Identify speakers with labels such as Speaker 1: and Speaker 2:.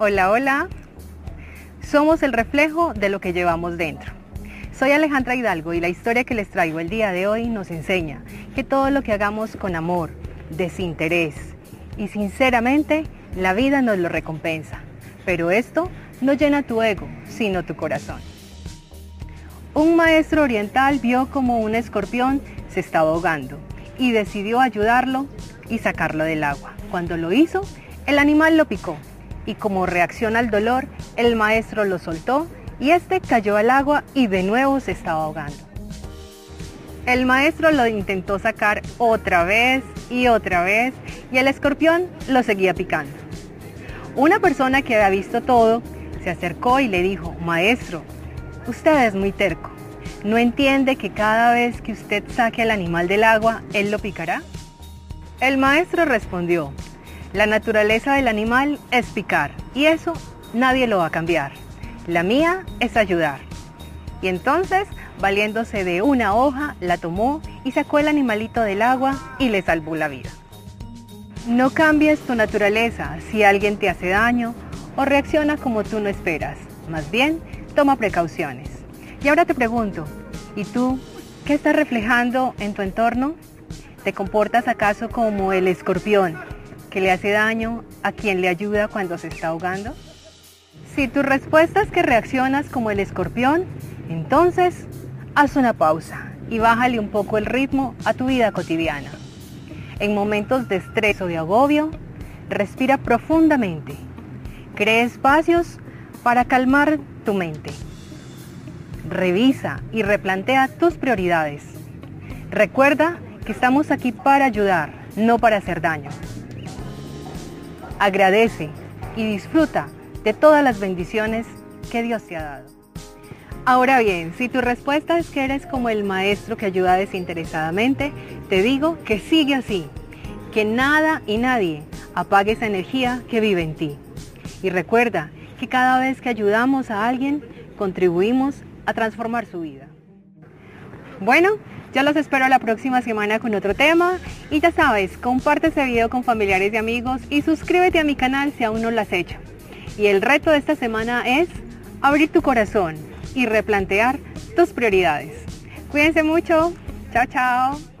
Speaker 1: Hola, hola. Somos el reflejo de lo que llevamos dentro. Soy Alejandra Hidalgo y la historia que les traigo el día de hoy nos enseña que todo lo que hagamos con amor, desinterés y sinceramente, la vida nos lo recompensa. Pero esto no llena tu ego, sino tu corazón. Un maestro oriental vio como un escorpión se estaba ahogando y decidió ayudarlo y sacarlo del agua. Cuando lo hizo, el animal lo picó y como reacción al dolor, el maestro lo soltó y este cayó al agua y de nuevo se estaba ahogando. El maestro lo intentó sacar otra vez y otra vez y el escorpión lo seguía picando. Una persona que había visto todo se acercó y le dijo, maestro, usted es muy terco. ¿No entiende que cada vez que usted saque al animal del agua, él lo picará? El maestro respondió, la naturaleza del animal es picar y eso nadie lo va a cambiar. La mía es ayudar. Y entonces, valiéndose de una hoja, la tomó y sacó el animalito del agua y le salvó la vida. No cambies tu naturaleza si alguien te hace daño o reacciona como tú no esperas. Más bien, toma precauciones. Y ahora te pregunto, ¿y tú qué estás reflejando en tu entorno? ¿Te comportas acaso como el escorpión que le hace daño a quien le ayuda cuando se está ahogando? Si tu respuesta es que reaccionas como el escorpión, entonces haz una pausa y bájale un poco el ritmo a tu vida cotidiana. En momentos de estrés o de agobio, respira profundamente. Cree espacios para calmar tu mente. Revisa y replantea tus prioridades. Recuerda que estamos aquí para ayudar, no para hacer daño. Agradece y disfruta de todas las bendiciones que Dios te ha dado. Ahora bien, si tu respuesta es que eres como el maestro que ayuda desinteresadamente, te digo que sigue así, que nada y nadie apague esa energía que vive en ti. Y recuerda que cada vez que ayudamos a alguien, contribuimos a transformar su vida. Bueno, ya los espero la próxima semana con otro tema y ya sabes, comparte este video con familiares y amigos y suscríbete a mi canal si aún no lo has hecho. Y el reto de esta semana es abrir tu corazón y replantear tus prioridades. Cuídense mucho. Chao, chao.